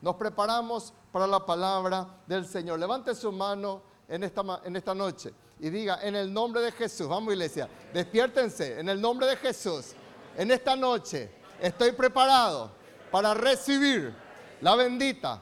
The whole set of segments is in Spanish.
nos preparamos para la palabra del Señor. Levante su mano en esta, en esta noche y diga, en el nombre de Jesús, vamos iglesia, despiértense, en el nombre de Jesús, en esta noche estoy preparado para recibir la bendita,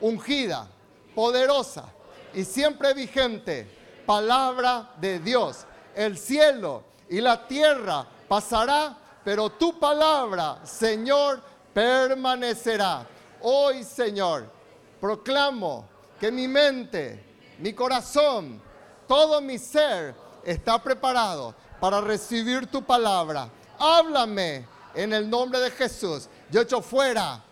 ungida, poderosa y siempre vigente palabra de Dios. El cielo y la tierra pasará, pero tu palabra, Señor, permanecerá. Hoy, Señor, proclamo que mi mente, mi corazón, todo mi ser está preparado para recibir tu palabra. Háblame en el nombre de Jesús. Yo echo fuera,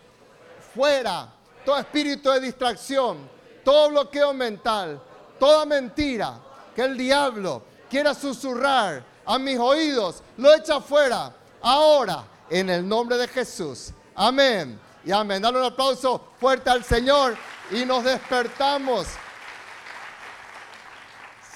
fuera todo espíritu de distracción, todo bloqueo mental, toda mentira que el diablo quiera susurrar a mis oídos, lo echa fuera ahora en el nombre de Jesús. Amén. Y amén. Dale un aplauso fuerte al Señor y nos despertamos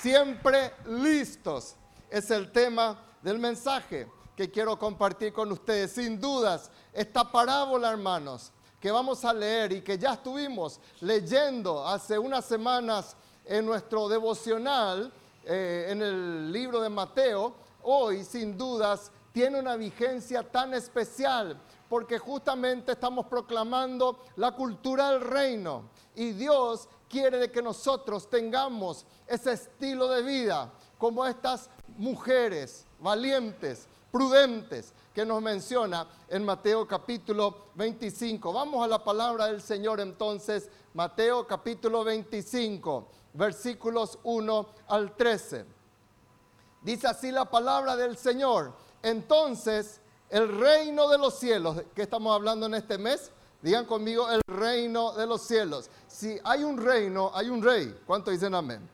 siempre listos. Es el tema del mensaje que quiero compartir con ustedes. Sin dudas, esta parábola, hermanos, que vamos a leer y que ya estuvimos leyendo hace unas semanas en nuestro devocional, eh, en el libro de Mateo, hoy sin dudas tiene una vigencia tan especial porque justamente estamos proclamando la cultura del reino y Dios quiere que nosotros tengamos ese estilo de vida como estas mujeres valientes, prudentes, que nos menciona en Mateo capítulo 25. Vamos a la palabra del Señor entonces, Mateo capítulo 25, versículos 1 al 13. Dice así la palabra del Señor. Entonces, el reino de los cielos, ¿qué estamos hablando en este mes? Digan conmigo el reino de los cielos. Si hay un reino, hay un rey. ¿Cuánto dicen amén?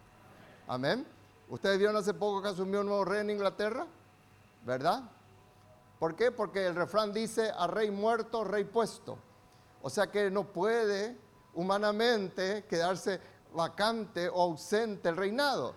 Amén. ¿Ustedes vieron hace poco que asumió un nuevo rey en Inglaterra? ¿Verdad? ¿Por qué? Porque el refrán dice a rey muerto, rey puesto. O sea que no puede humanamente quedarse vacante o ausente el reinado.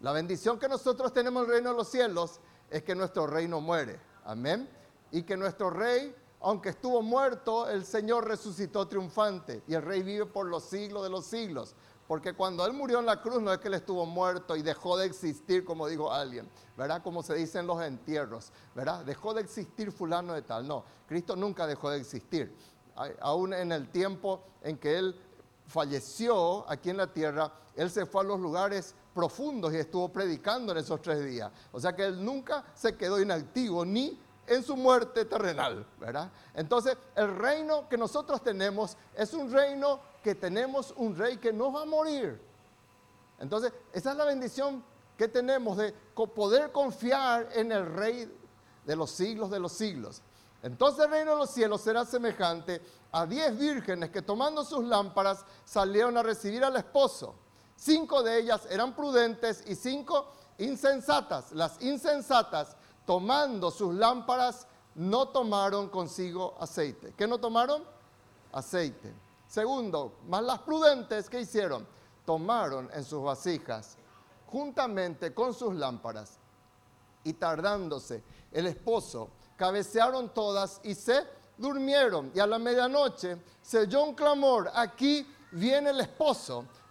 La bendición que nosotros tenemos en el reino de los cielos es que nuestro reino muere. Amén. Y que nuestro rey aunque estuvo muerto, el Señor resucitó triunfante y el rey vive por los siglos de los siglos. Porque cuando Él murió en la cruz no es que Él estuvo muerto y dejó de existir, como dijo alguien, ¿verdad? Como se dice en los entierros, ¿verdad? Dejó de existir fulano de tal. No, Cristo nunca dejó de existir. Aún en el tiempo en que Él falleció aquí en la tierra, Él se fue a los lugares profundos y estuvo predicando en esos tres días. O sea que Él nunca se quedó inactivo ni en su muerte terrenal, ¿verdad? Entonces, el reino que nosotros tenemos es un reino que tenemos un rey que no va a morir. Entonces, esa es la bendición que tenemos de poder confiar en el rey de los siglos de los siglos. Entonces el reino de los cielos será semejante a diez vírgenes que tomando sus lámparas salieron a recibir al esposo. Cinco de ellas eran prudentes y cinco insensatas. Las insensatas tomando sus lámparas, no tomaron consigo aceite. ¿Qué no tomaron? Aceite. Segundo, más las prudentes, ¿qué hicieron? Tomaron en sus vasijas, juntamente con sus lámparas, y tardándose el esposo, cabecearon todas y se durmieron. Y a la medianoche se oyó un clamor, aquí viene el esposo,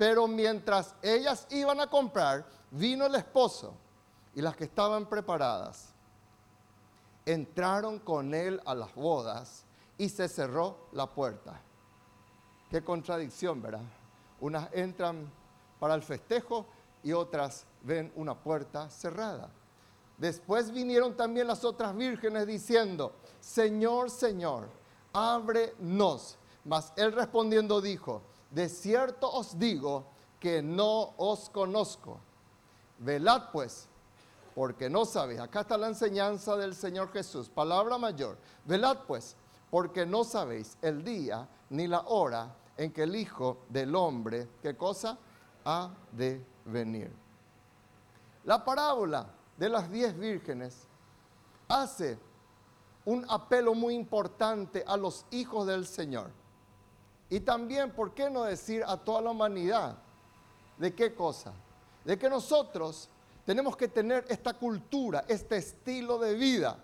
Pero mientras ellas iban a comprar, vino el esposo y las que estaban preparadas entraron con él a las bodas y se cerró la puerta. Qué contradicción, ¿verdad? Unas entran para el festejo y otras ven una puerta cerrada. Después vinieron también las otras vírgenes diciendo, Señor, Señor, ábrenos. Mas él respondiendo dijo, de cierto os digo que no os conozco. Velad pues, porque no sabéis. Acá está la enseñanza del Señor Jesús, palabra mayor. Velad pues, porque no sabéis el día ni la hora en que el Hijo del Hombre, ¿qué cosa? Ha de venir. La parábola de las diez vírgenes hace un apelo muy importante a los hijos del Señor. Y también, ¿por qué no decir a toda la humanidad? ¿De qué cosa? De que nosotros tenemos que tener esta cultura, este estilo de vida.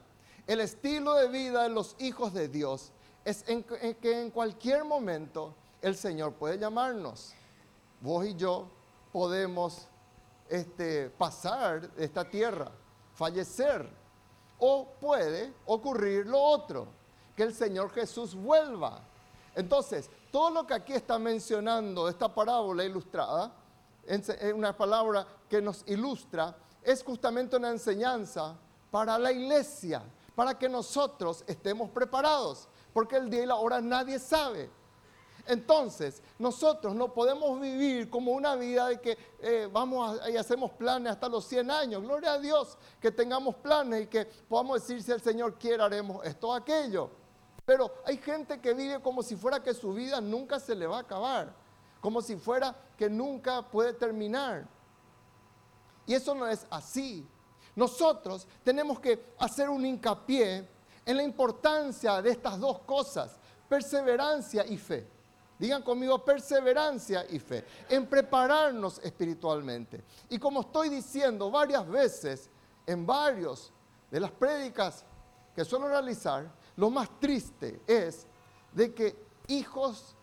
El estilo de vida de los hijos de Dios es en, que en cualquier momento el Señor puede llamarnos. Vos y yo podemos este, pasar de esta tierra, fallecer. O puede ocurrir lo otro, que el Señor Jesús vuelva. Entonces, todo lo que aquí está mencionando esta parábola ilustrada, es una palabra que nos ilustra, es justamente una enseñanza para la iglesia, para que nosotros estemos preparados, porque el día y la hora nadie sabe. Entonces, nosotros no podemos vivir como una vida de que eh, vamos y hacemos planes hasta los 100 años. Gloria a Dios que tengamos planes y que podamos decir si el Señor quiere haremos esto o aquello. Pero hay gente que vive como si fuera que su vida nunca se le va a acabar, como si fuera que nunca puede terminar. Y eso no es así. Nosotros tenemos que hacer un hincapié en la importancia de estas dos cosas, perseverancia y fe. Digan conmigo perseverancia y fe, en prepararnos espiritualmente. Y como estoy diciendo varias veces en varios de las prédicas que suelo realizar, lo más triste es de que hijos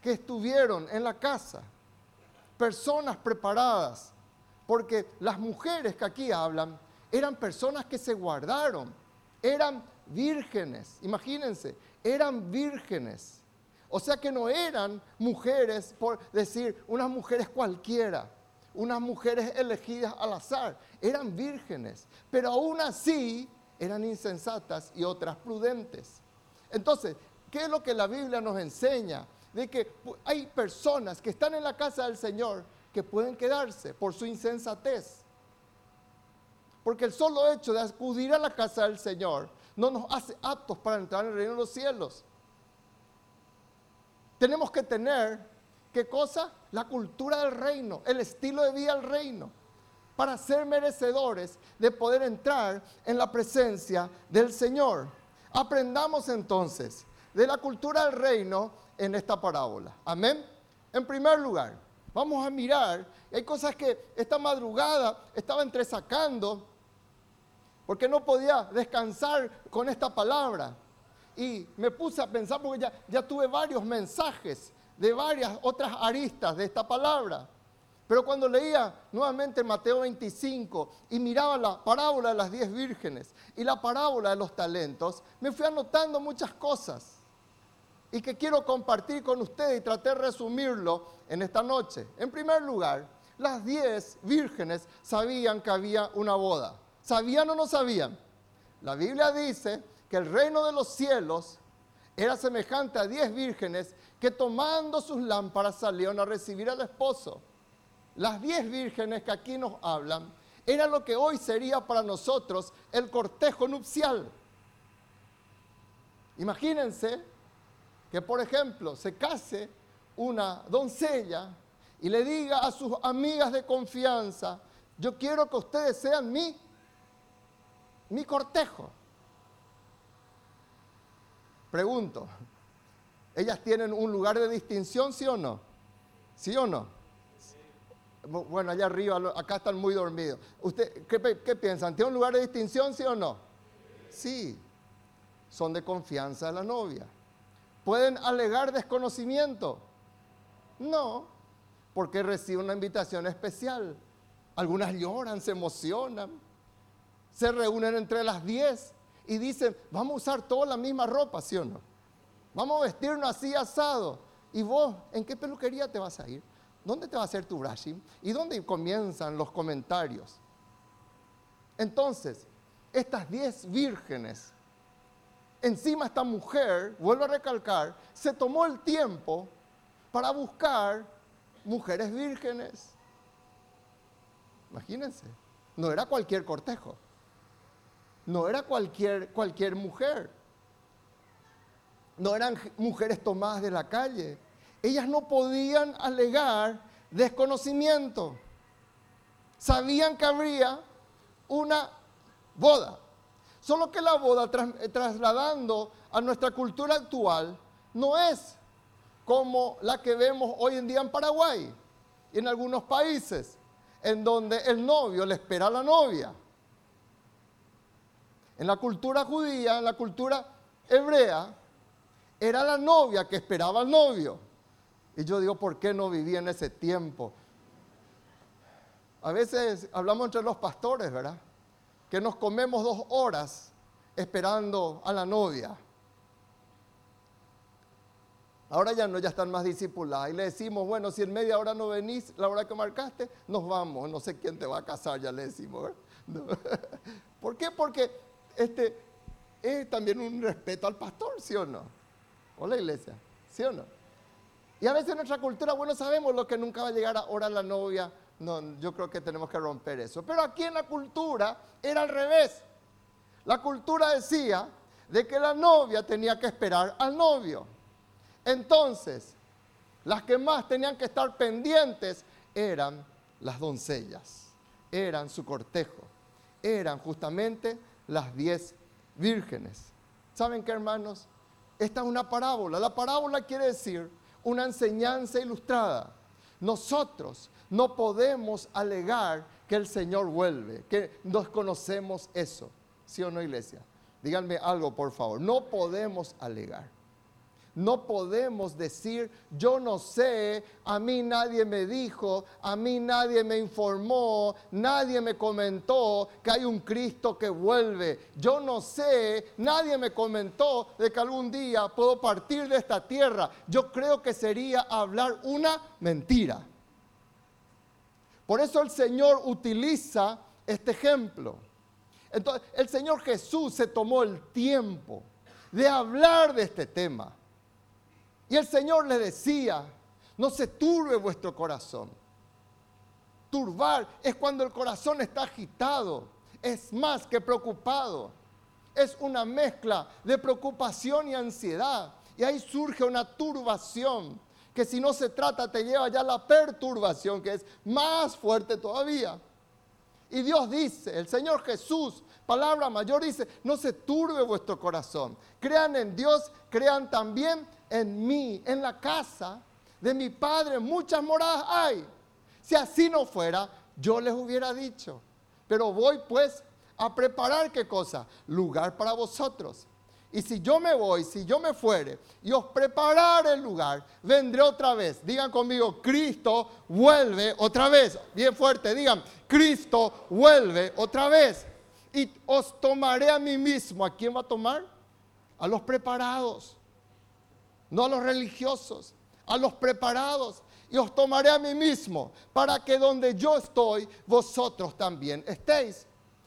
que estuvieron en la casa, personas preparadas, porque las mujeres que aquí hablan eran personas que se guardaron, eran vírgenes, imagínense, eran vírgenes. O sea que no eran mujeres, por decir, unas mujeres cualquiera, unas mujeres elegidas al azar, eran vírgenes, pero aún así eran insensatas y otras prudentes. Entonces, ¿qué es lo que la Biblia nos enseña? De que hay personas que están en la casa del Señor que pueden quedarse por su insensatez. Porque el solo hecho de acudir a la casa del Señor no nos hace aptos para entrar en el reino de los cielos. Tenemos que tener, ¿qué cosa? La cultura del reino, el estilo de vida del reino, para ser merecedores de poder entrar en la presencia del Señor. Aprendamos entonces de la cultura del reino en esta parábola. Amén. En primer lugar, vamos a mirar, hay cosas que esta madrugada estaba entresacando porque no podía descansar con esta palabra y me puse a pensar porque ya, ya tuve varios mensajes de varias otras aristas de esta palabra. Pero cuando leía nuevamente Mateo 25 y miraba la parábola de las diez vírgenes y la parábola de los talentos, me fui anotando muchas cosas y que quiero compartir con ustedes y traté de resumirlo en esta noche. En primer lugar, las diez vírgenes sabían que había una boda. ¿Sabían o no sabían? La Biblia dice que el reino de los cielos era semejante a diez vírgenes que tomando sus lámparas salieron a recibir al esposo. Las diez vírgenes que aquí nos hablan era lo que hoy sería para nosotros el cortejo nupcial. Imagínense que, por ejemplo, se case una doncella y le diga a sus amigas de confianza, yo quiero que ustedes sean mi, mi cortejo. Pregunto, ¿ellas tienen un lugar de distinción, sí o no? ¿Sí o no? Bueno, allá arriba, acá están muy dormidos. ¿Usted qué, qué piensan? ¿Tiene un lugar de distinción, sí o no? Sí, son de confianza de la novia. ¿Pueden alegar desconocimiento? No, porque reciben una invitación especial. Algunas lloran, se emocionan, se reúnen entre las 10 y dicen, vamos a usar toda la misma ropa, ¿sí o no? Vamos a vestirnos así asado. ¿Y vos en qué peluquería te vas a ir? ¿Dónde te va a hacer tu brushing? ¿Y dónde comienzan los comentarios? Entonces, estas diez vírgenes, encima esta mujer, vuelvo a recalcar, se tomó el tiempo para buscar mujeres vírgenes. Imagínense, no era cualquier cortejo no era cualquier, cualquier mujer. No eran mujeres tomadas de la calle. Ellas no podían alegar desconocimiento. Sabían que habría una boda. Solo que la boda, eh, trasladando a nuestra cultura actual, no es como la que vemos hoy en día en Paraguay y en algunos países, en donde el novio le espera a la novia. En la cultura judía, en la cultura hebrea, era la novia que esperaba al novio. Y yo digo, ¿por qué no vivía en ese tiempo? A veces hablamos entre los pastores, ¿verdad? Que nos comemos dos horas esperando a la novia. Ahora ya no, ya están más discipuladas. Y le decimos, bueno, si en media hora no venís, la hora que marcaste, nos vamos. No sé quién te va a casar, ya le decimos. ¿Por qué? Porque este, es también un respeto al pastor, ¿sí o no? O la iglesia, ¿sí o no? Y a veces en nuestra cultura, bueno, sabemos lo que nunca va a llegar ahora la novia. No, yo creo que tenemos que romper eso. Pero aquí en la cultura era al revés. La cultura decía de que la novia tenía que esperar al novio. Entonces, las que más tenían que estar pendientes eran las doncellas, eran su cortejo, eran justamente las diez vírgenes. ¿Saben qué, hermanos? Esta es una parábola. La parábola quiere decir una enseñanza ilustrada. Nosotros no podemos alegar que el Señor vuelve, que desconocemos eso. ¿Sí o no, iglesia? Díganme algo, por favor. No podemos alegar. No podemos decir, yo no sé, a mí nadie me dijo, a mí nadie me informó, nadie me comentó que hay un Cristo que vuelve. Yo no sé, nadie me comentó de que algún día puedo partir de esta tierra. Yo creo que sería hablar una mentira. Por eso el Señor utiliza este ejemplo. Entonces, el Señor Jesús se tomó el tiempo de hablar de este tema. Y el Señor le decía, no se turbe vuestro corazón. Turbar es cuando el corazón está agitado, es más que preocupado. Es una mezcla de preocupación y ansiedad. Y ahí surge una turbación que si no se trata te lleva ya a la perturbación, que es más fuerte todavía. Y Dios dice, el Señor Jesús, palabra mayor, dice, no se turbe vuestro corazón. Crean en Dios, crean también en mí, en la casa de mi Padre, muchas moradas hay. Si así no fuera, yo les hubiera dicho. Pero voy pues a preparar qué cosa? Lugar para vosotros. Y si yo me voy, si yo me fuere y os preparar el lugar, vendré otra vez. Digan conmigo, Cristo vuelve otra vez. Bien fuerte, digan, Cristo vuelve otra vez. Y os tomaré a mí mismo. ¿A quién va a tomar? A los preparados no a los religiosos, a los preparados. Y os tomaré a mí mismo para que donde yo estoy, vosotros también estéis.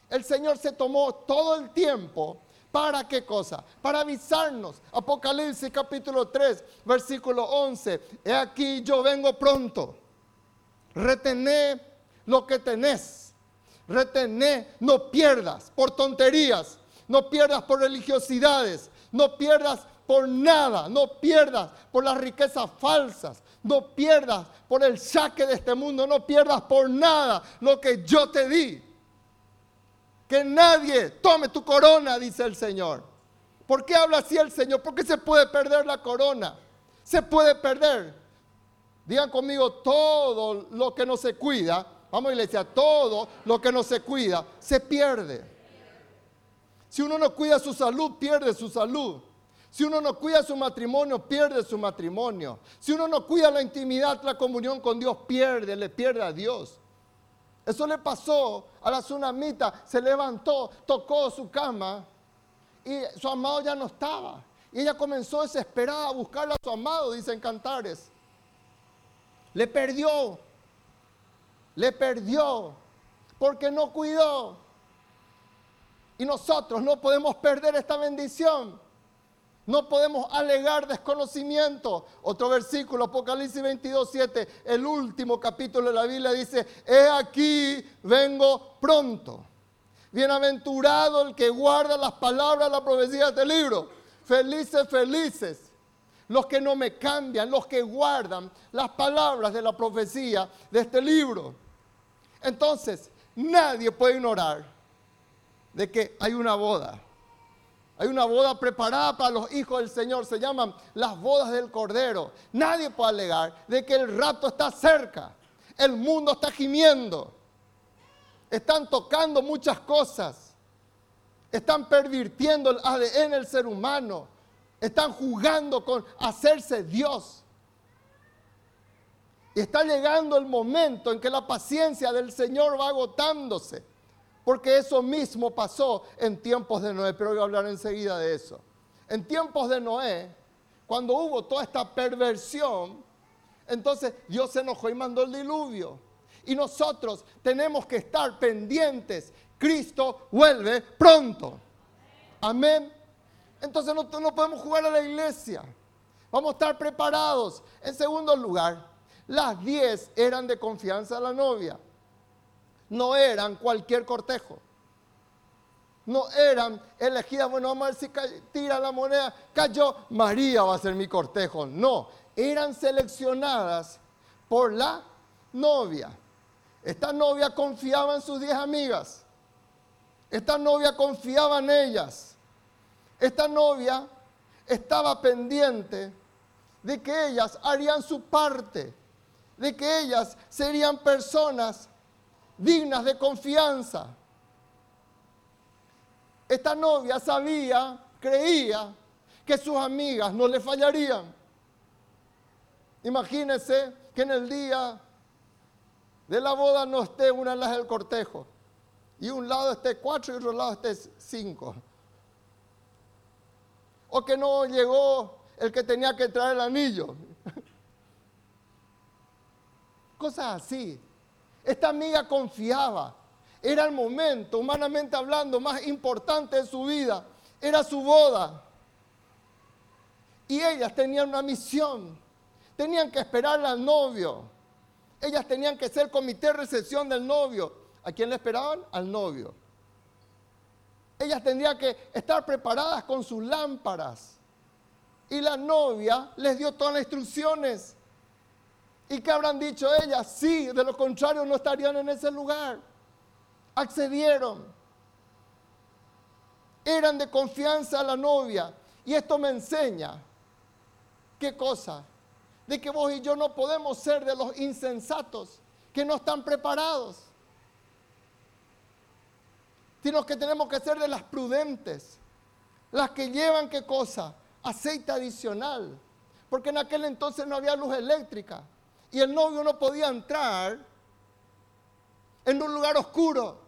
El Señor se tomó todo el tiempo. ¿Para qué cosa? Para avisarnos. Apocalipsis capítulo 3, versículo 11. He aquí yo vengo pronto. Retené lo que tenés. Retené, no pierdas por tonterías. No pierdas por religiosidades. No pierdas por nada, no pierdas por las riquezas falsas, no pierdas por el saque de este mundo, no pierdas por nada lo que yo te di. Que nadie tome tu corona, dice el Señor. ¿Por qué habla así el Señor? Porque se puede perder la corona. Se puede perder. Digan conmigo, todo lo que no se cuida, vamos iglesia, todo lo que no se cuida, se pierde. Si uno no cuida su salud, pierde su salud. Si uno no cuida su matrimonio, pierde su matrimonio. Si uno no cuida la intimidad, la comunión con Dios, pierde, le pierde a Dios. Eso le pasó a la tsunamita. Se levantó, tocó su cama y su amado ya no estaba. Y ella comenzó desesperada a buscar a su amado, dicen cantares. Le perdió. Le perdió. Porque no cuidó. Y nosotros no podemos perder esta bendición. No podemos alegar desconocimiento. Otro versículo, Apocalipsis 22, 7, el último capítulo de la Biblia dice, he aquí, vengo pronto. Bienaventurado el que guarda las palabras de la profecía de este libro. Felices, felices. los que no me cambian, los que guardan las palabras de la profecía de este libro. Entonces, nadie puede ignorar de que hay una boda. Hay una boda preparada para los hijos del Señor. Se llaman las bodas del Cordero. Nadie puede alegar de que el rapto está cerca. El mundo está gimiendo. Están tocando muchas cosas. Están pervirtiendo el ADN del ser humano. Están jugando con hacerse Dios. Y está llegando el momento en que la paciencia del Señor va agotándose. Porque eso mismo pasó en tiempos de Noé, pero voy a hablar enseguida de eso. En tiempos de Noé, cuando hubo toda esta perversión, entonces Dios se enojó y mandó el diluvio. Y nosotros tenemos que estar pendientes. Cristo vuelve pronto. Amén. Entonces no, no podemos jugar a la iglesia. Vamos a estar preparados. En segundo lugar, las diez eran de confianza a la novia no eran cualquier cortejo. No eran elegidas, bueno, vamos a ver si tira la moneda, cayó, María va a ser mi cortejo. No, eran seleccionadas por la novia. Esta novia confiaba en sus diez amigas. Esta novia confiaba en ellas. Esta novia estaba pendiente de que ellas harían su parte, de que ellas serían personas dignas de confianza. Esta novia sabía, creía que sus amigas no le fallarían. Imagínense que en el día de la boda no esté una de las del cortejo y un lado esté cuatro y otro lado esté cinco. O que no llegó el que tenía que traer el anillo. Cosas así. Esta amiga confiaba. Era el momento, humanamente hablando, más importante de su vida. Era su boda. Y ellas tenían una misión. Tenían que esperar al novio. Ellas tenían que ser comité de recepción del novio. ¿A quién le esperaban? Al novio. Ellas tendrían que estar preparadas con sus lámparas. Y la novia les dio todas las instrucciones. ¿Y qué habrán dicho ellas? Sí, de lo contrario no estarían en ese lugar. Accedieron. Eran de confianza a la novia. Y esto me enseña, ¿qué cosa? De que vos y yo no podemos ser de los insensatos que no están preparados. Sino que tenemos que ser de las prudentes. Las que llevan qué cosa? Aceite adicional. Porque en aquel entonces no había luz eléctrica y el novio no podía entrar en un lugar oscuro.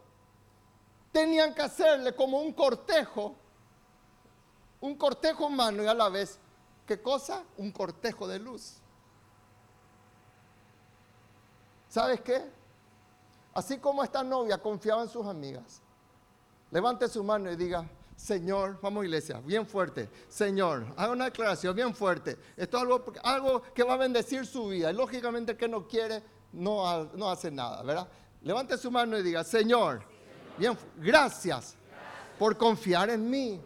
Tenían que hacerle como un cortejo, un cortejo humano y a la vez, ¿qué cosa? Un cortejo de luz. ¿Sabes qué? Así como esta novia confiaba en sus amigas, levante su mano y diga, Señor, vamos iglesia, bien fuerte. Señor, haga una declaración bien fuerte. Esto es algo, algo que va a bendecir su vida. Y lógicamente el que no quiere no, no hace nada, ¿verdad? Levante su mano y diga, Señor, bien, gracias por confiar en mí.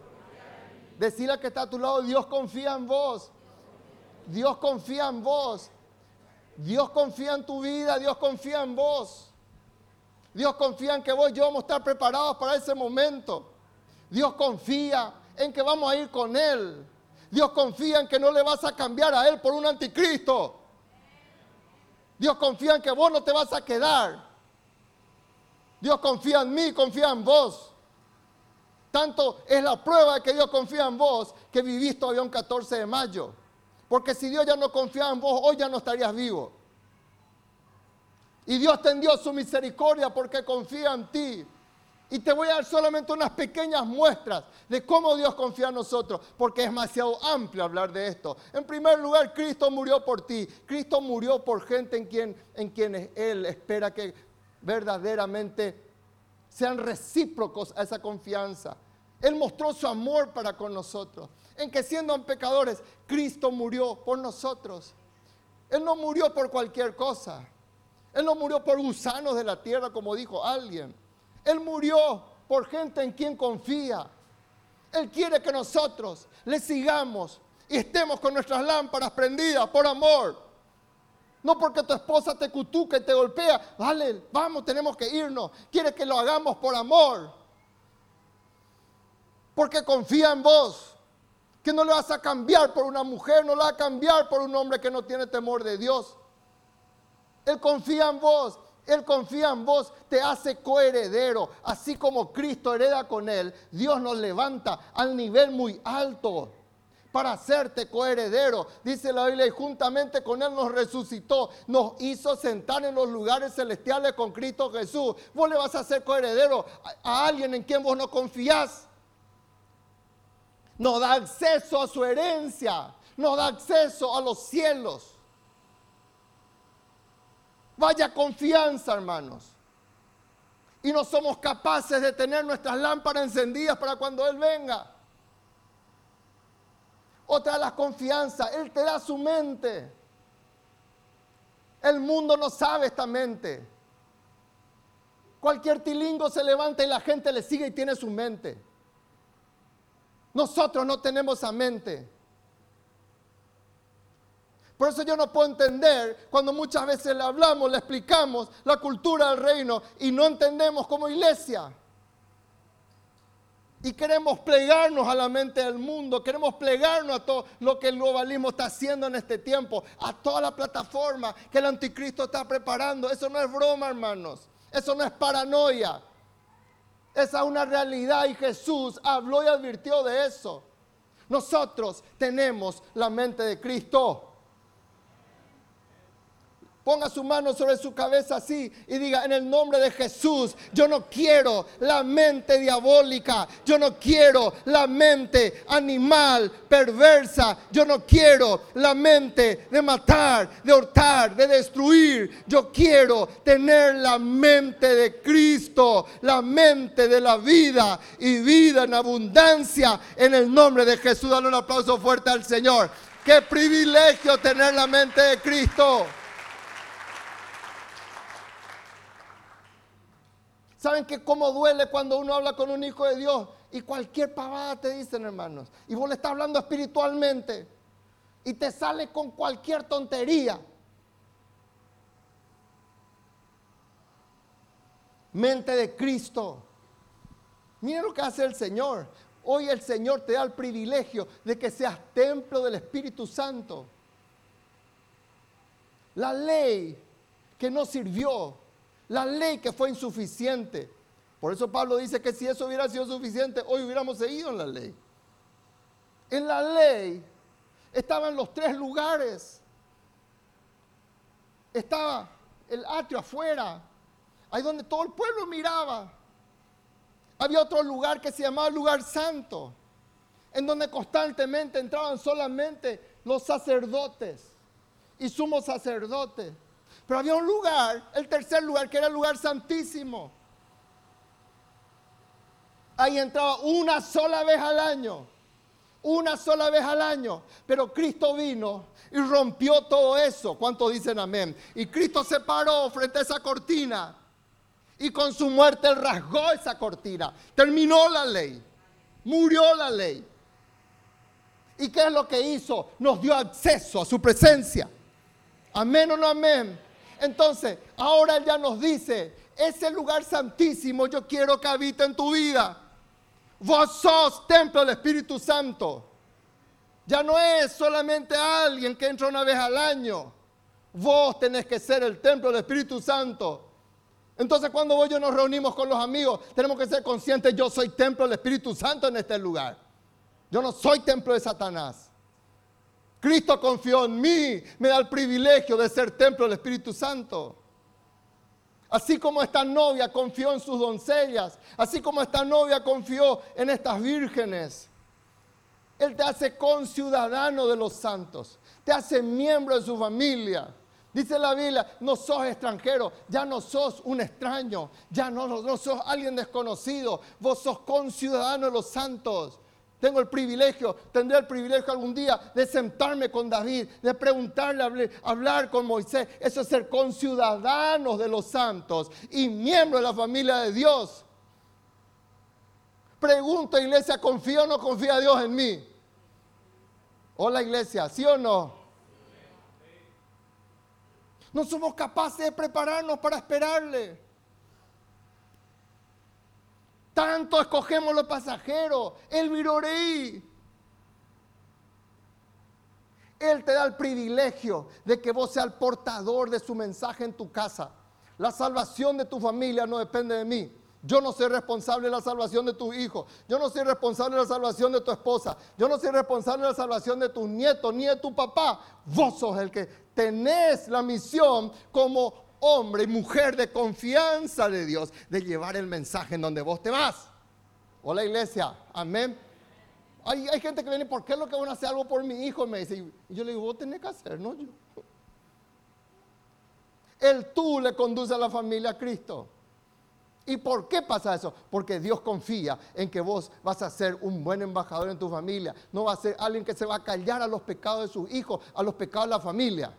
Decirle que está a tu lado, Dios confía en vos. Dios confía en vos. Dios confía en tu vida, Dios confía en vos. Dios confía en que vos y yo vamos a estar preparados para ese momento. Dios confía en que vamos a ir con Él. Dios confía en que no le vas a cambiar a Él por un anticristo. Dios confía en que vos no te vas a quedar. Dios confía en mí, confía en vos. Tanto es la prueba de que Dios confía en vos que vivís todavía un 14 de mayo. Porque si Dios ya no confía en vos, hoy ya no estarías vivo. Y Dios tendió su misericordia porque confía en ti. Y te voy a dar solamente unas pequeñas muestras de cómo Dios confía en nosotros, porque es demasiado amplio hablar de esto. En primer lugar, Cristo murió por ti. Cristo murió por gente en, quien, en quienes Él espera que verdaderamente sean recíprocos a esa confianza. Él mostró su amor para con nosotros. En que siendo pecadores, Cristo murió por nosotros. Él no murió por cualquier cosa. Él no murió por gusanos de la tierra, como dijo alguien. Él murió por gente en quien confía. Él quiere que nosotros le sigamos y estemos con nuestras lámparas prendidas por amor. No porque tu esposa te cutuca y te golpea. Dale, vamos, tenemos que irnos. Quiere que lo hagamos por amor. Porque confía en vos. Que no le vas a cambiar por una mujer, no le vas a cambiar por un hombre que no tiene temor de Dios. Él confía en vos. Él confía en vos, te hace coheredero. Así como Cristo hereda con Él, Dios nos levanta al nivel muy alto para hacerte coheredero. Dice la Biblia, y juntamente con Él nos resucitó, nos hizo sentar en los lugares celestiales con Cristo Jesús. Vos le vas a hacer coheredero a, alguien en quien vos no confías. Nos da acceso a su herencia, nos da acceso a los cielos. Vaya confianza, hermanos. Y no somos capaces de tener nuestras lámparas encendidas para cuando Él venga. Otra la confianza. Él te da su mente. El mundo no sabe esta mente. Cualquier tilingo se levanta y la gente le sigue y tiene su mente. Nosotros no tenemos esa mente. Por eso yo no puedo entender cuando muchas veces le hablamos, le explicamos la cultura del reino y no entendemos como iglesia. Y queremos plegarnos a la mente del mundo, queremos plegarnos a todo lo que el globalismo está haciendo en este tiempo, a toda la plataforma que el anticristo está preparando. Eso no es broma, hermanos. Eso no es paranoia. Esa es una realidad y Jesús habló y advirtió de eso. Nosotros tenemos la mente de Cristo. Ponga su mano sobre su cabeza así y diga, en el nombre de Jesús, yo no quiero la mente diabólica, yo no quiero la mente animal, perversa, yo no quiero la mente de matar, de hurtar, de destruir, yo quiero tener la mente de Cristo, la mente de la vida y vida en abundancia, en el nombre de Jesús. Dale un aplauso fuerte al Señor. Qué privilegio tener la mente de Cristo. ¿Saben que cómo duele cuando uno habla con un hijo de Dios y cualquier pavada te dicen, hermanos? Y vos le estás hablando espiritualmente y te sale con cualquier tontería. Mente de Cristo. Mira lo que hace el Señor. Hoy el Señor te da el privilegio de que seas templo del Espíritu Santo. La ley que no sirvió la ley que fue insuficiente. Por eso Pablo dice que si eso hubiera sido suficiente, hoy hubiéramos seguido en la ley. En la ley estaban los tres lugares. Estaba el atrio afuera, ahí donde todo el pueblo miraba. Había otro lugar que se llamaba lugar santo, en donde constantemente entraban solamente los sacerdotes y sumos sacerdotes. Pero había un lugar, el tercer lugar, que era el lugar santísimo. Ahí entraba una sola vez al año. Una sola vez al año. Pero Cristo vino y rompió todo eso. ¿Cuántos dicen amén? Y Cristo se paró frente a esa cortina. Y con su muerte rasgó esa cortina. Terminó la ley. Murió la ley. ¿Y qué es lo que hizo? Nos dio acceso a su presencia. Amén o no amén. Entonces, ahora Él ya nos dice, ese lugar santísimo yo quiero que habite en tu vida. Vos sos templo del Espíritu Santo. Ya no es solamente alguien que entra una vez al año. Vos tenés que ser el templo del Espíritu Santo. Entonces cuando vos y yo nos reunimos con los amigos, tenemos que ser conscientes, yo soy templo del Espíritu Santo en este lugar. Yo no soy templo de Satanás. Cristo confió en mí, me da el privilegio de ser templo del Espíritu Santo. Así como esta novia confió en sus doncellas, así como esta novia confió en estas vírgenes. Él te hace conciudadano de los santos, te hace miembro de su familia. Dice la Biblia, no sos extranjero, ya no sos un extraño, ya no, no sos alguien desconocido, vos sos conciudadano de los santos. Tengo el privilegio, tendré el privilegio algún día de sentarme con David, de preguntarle, hablar con Moisés. Eso es ser conciudadanos de los santos y miembros de la familia de Dios. Pregunto, iglesia, ¿confía o no confía Dios en mí? Hola iglesia, ¿sí o no? No somos capaces de prepararnos para esperarle. Tanto escogemos los pasajeros, el viroreí. Él te da el privilegio de que vos seas el portador de su mensaje en tu casa. La salvación de tu familia no depende de mí. Yo no soy responsable de la salvación de tu hijo. Yo no soy responsable de la salvación de tu esposa. Yo no soy responsable de la salvación de tus nietos ni de tu papá. Vos sos el que tenés la misión como hombre y mujer de confianza de Dios, de llevar el mensaje en donde vos te vas. Hola iglesia, amén. Hay, hay gente que viene, ¿por qué es lo que van a hacer algo por mi hijo? Me dice, y yo le digo, vos tenés que hacer, no yo. El tú le conduce a la familia a Cristo. ¿Y por qué pasa eso? Porque Dios confía en que vos vas a ser un buen embajador en tu familia. No va a ser alguien que se va a callar a los pecados de sus hijos, a los pecados de la familia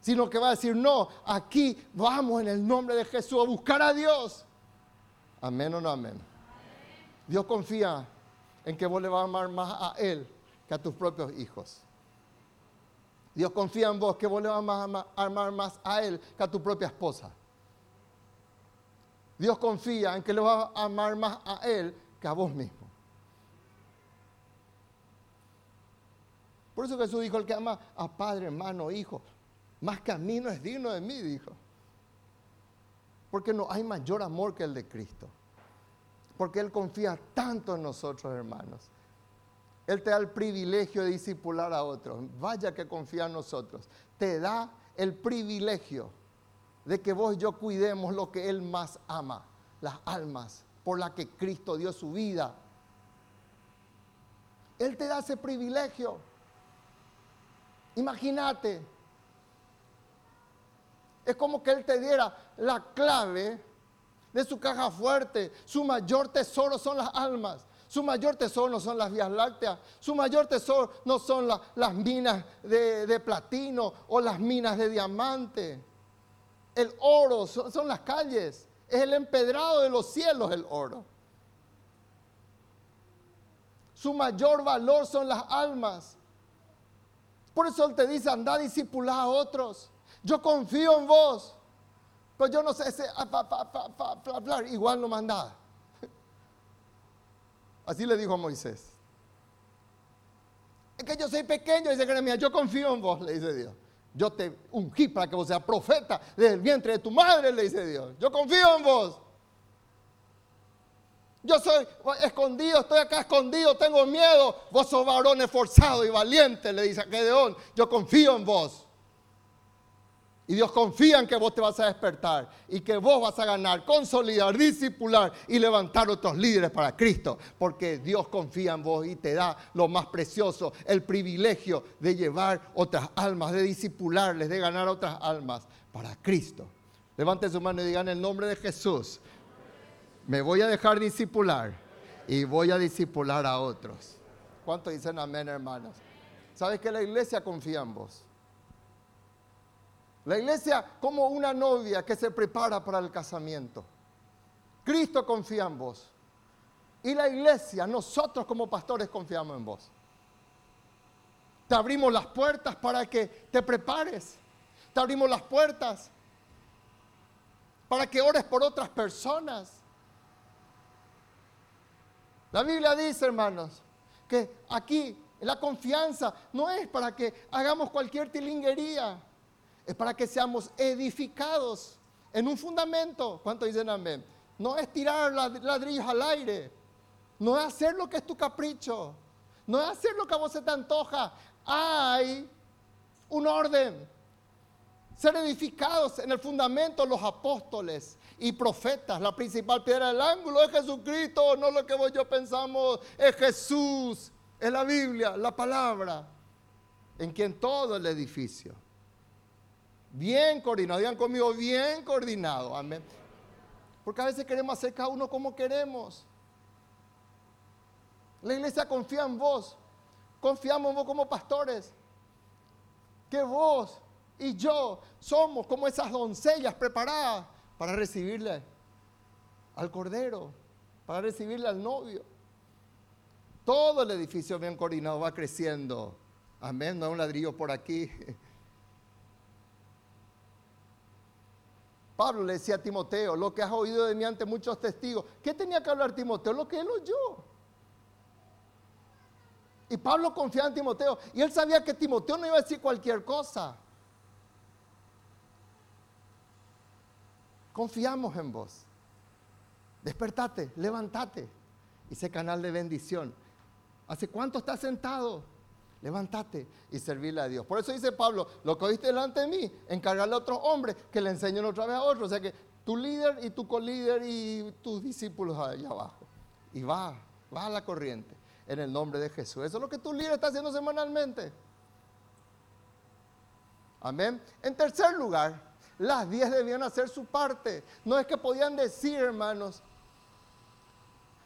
sino que va a decir, no, aquí vamos en el nombre de Jesús a buscar a Dios. Amén o no amén. Dios confía en que vos le vas a amar más a Él que a tus propios hijos. Dios confía en vos que vos le vas a amar más a Él que a tu propia esposa. Dios confía en que le vas a amar más a Él que a vos mismo. Por eso Jesús dijo, el que ama a padre, hermano, hijo, más que a mí no es digno de mí, dijo. Porque no hay mayor amor que el de Cristo. Porque Él confía tanto en nosotros, hermanos. Él te da el privilegio de discipular a otros. Vaya que confía en nosotros. Te da el privilegio de que vos y yo cuidemos lo que Él más ama, las almas por las que Cristo dio su vida. Él te da ese privilegio. Imagínate, es como que Él te diera la clave de su caja fuerte. Su mayor tesoro son las almas. Su mayor tesoro no son las vías lácteas. Su mayor tesoro no son las minas de, platino o las minas de diamante. El oro son, son las calles. Es el empedrado de los cielos el oro. Su mayor valor son las almas. Por eso Él te dice, anda a discipular a otros. Yo confío en vos. Pues yo no sé, ese, hablar, igual no nada. Así le dijo a Moisés. Es que yo soy pequeño, dice Jeremías, yo confío en vos, le dice Dios. Yo te ungí para que vos seas profeta desde el vientre de tu madre, le dice Dios. Yo confío en vos. Yo soy escondido, estoy acá escondido, tengo miedo. Vos sos varón esforzado y valiente, le dice a Gedeón. Yo confío en vos. Y Dios confía en que vos te vas a despertar y que vos vas a ganar, consolidar, discipular y levantar otros líderes para Cristo. Porque Dios confía en vos y te da lo más precioso, el privilegio de llevar otras almas, de discipularles, de ganar otras almas para Cristo. Levante su mano y digan en el nombre de Jesús. Me voy a dejar discipular y voy a discipular a otros. ¿Cuántos dicen amén, hermanos? ¿Sabes que la iglesia confía en vos? La iglesia como una novia que se prepara para el casamiento. Cristo confía en vos. Y la iglesia, nosotros como pastores confiamos en vos. Te abrimos las puertas para que te prepares. Te abrimos las puertas para que ores por otras personas. La Biblia dice, hermanos, que aquí la confianza no es para que hagamos cualquier tilinguería es para que seamos edificados en un fundamento. ¿Cuánto dicen amén? No es tirar ladrillos al aire. No es hacer lo que es tu capricho. No es hacer lo que a vos se te antoja. Hay un orden. Ser edificados en el fundamento los apóstoles y profetas. La principal piedra del ángulo es Jesucristo, no lo que vos yo pensamos. Es Jesús, es la Biblia, la palabra, en quien todo el edificio Bien coordinado, digan conmigo, bien coordinado. Amén. Porque a veces queremos hacer cada uno como queremos. La iglesia confía en vos. Confiamos en vos como pastores. Que vos y yo somos como esas doncellas preparadas para recibirle al cordero, para recibirle al novio. Todo el edificio bien coordinado va creciendo Amén, no es un ladrillo por aquí. Pablo le decía a Timoteo, lo que has oído de mí ante muchos testigos. ¿Qué tenía que hablar Timoteo? Lo que él oyó. Y Pablo confiaba en Timoteo. Y él sabía que Timoteo no iba a decir cualquier cosa. Confiamos en vos. Despertate, levántate. Ese canal de bendición. ¿Hace cuánto estás sentado? Levántate y servirle a Dios. Por eso dice Pablo, lo que oíste delante de mí, encargarle a otros hombres que le enseñen otra vez a otros. O sea que tu líder y tu colíder y tus discípulos allá abajo. Y va, va a la corriente en el nombre de Jesús. Eso es lo que tu líder está haciendo semanalmente. Amén. En tercer lugar, las diez debían hacer su parte. No es que podían decir, hermanos,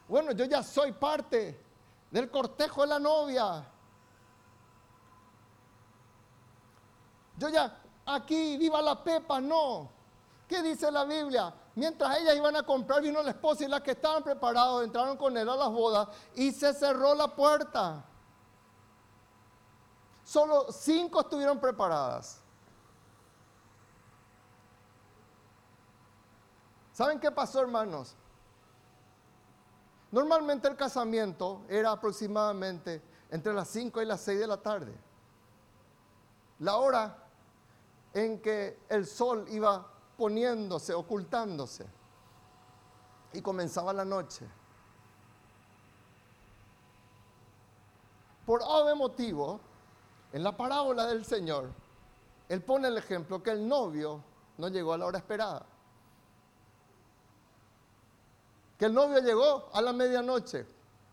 bueno, yo ya soy parte del cortejo de la novia. Yo ya, aquí, viva la pepa, no. ¿Qué dice la Biblia? Mientras ellas iban a comprar, vino la esposa y las que estaban preparados entraron con él a las bodas y se cerró la puerta. Solo cinco estuvieron preparadas. ¿Saben qué pasó, hermanos? Normalmente el casamiento era aproximadamente entre las 5 y las 6 de la tarde. La hora en que el sol iba poniéndose, ocultándose. Y comenzaba la noche. Por ave motivo, en la parábola del Señor, Él pone el ejemplo que el novio no llegó a la hora esperada. Que el novio llegó a la medianoche.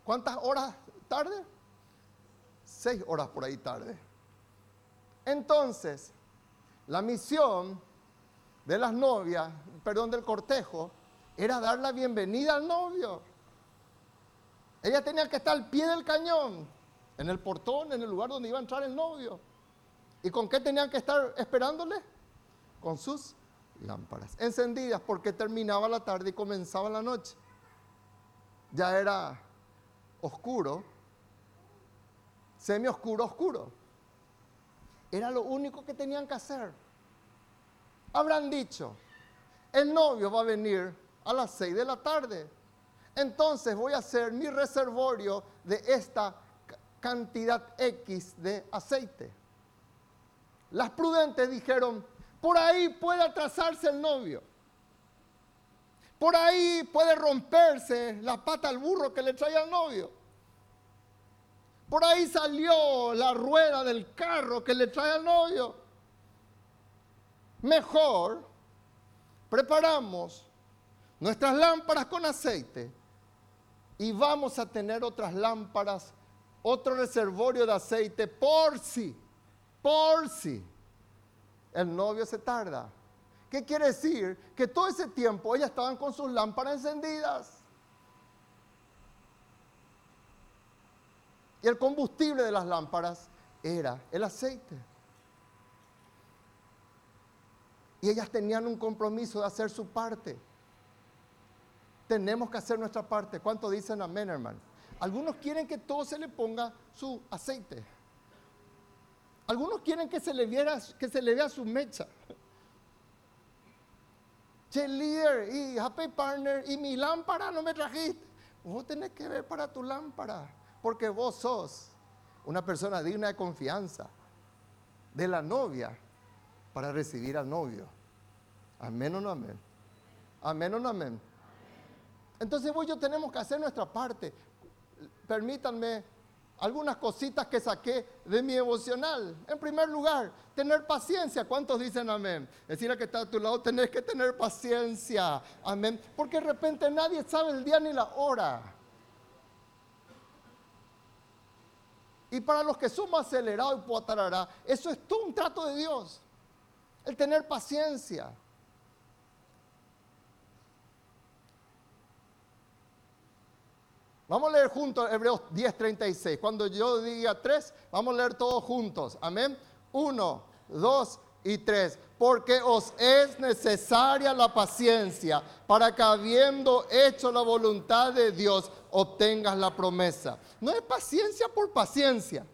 ¿Cuántas horas tarde? Seis horas por ahí tarde. Entonces, la misión de las novias, perdón, del cortejo, era dar la bienvenida al novio. Ella tenía que estar al pie del cañón, en el portón, en el lugar donde iba a entrar el novio. ¿Y con qué tenían que estar esperándole? Con sus lámparas encendidas, porque terminaba la tarde y comenzaba la noche. Ya era oscuro, semi oscuro, oscuro. Era lo único que tenían que hacer. Habrán dicho, el novio va a venir a las 6 de la tarde. Entonces voy a hacer mi reservorio de esta cantidad X de aceite. Las prudentes dijeron, por ahí puede atrasarse el novio. Por ahí puede romperse la pata al burro que le trae al novio. Por ahí salió la rueda del carro que le trae al novio. Mejor preparamos nuestras lámparas con aceite y vamos a tener otras lámparas, otro reservorio de aceite por si, por si el novio se tarda. ¿Qué quiere decir? Que todo ese tiempo ellas estaban con sus lámparas encendidas. Y el combustible de las lámparas era el aceite. Y ellas tenían un compromiso de hacer su parte. Tenemos que hacer nuestra parte. ¿Cuánto dicen amén, hermano? Algunos quieren que todo se le ponga su aceite. Algunos quieren que se le, viera, que se le vea su mecha. Che, líder y happy partner y mi lámpara no me trajiste. Vos tenés que ver para tu lámpara porque vos sos una persona digna de confianza de la novia para recibir al novio. Amén o no amén. Amén o no amén. Entonces vos tenemos que hacer nuestra parte. Permítanme algunas cositas que saqué de mi emocional. En primer lugar, tener paciencia. ¿Cuántos dicen amén? Decir a que está a tu lado, tenés que tener paciencia. Amén. Porque de repente nadie sabe el día ni la hora. Y para los que somos acelerados y potarará, eso es todo un trato de Dios. El tener paciencia. Vamos a leer juntos Hebreos 10:36. Cuando yo diga tres, vamos a leer todos juntos. Amén. Uno, dos y tres. Porque os es necesaria la paciencia para que habiendo hecho la voluntad de Dios, obtengas la promesa. No es paciencia por paciencia.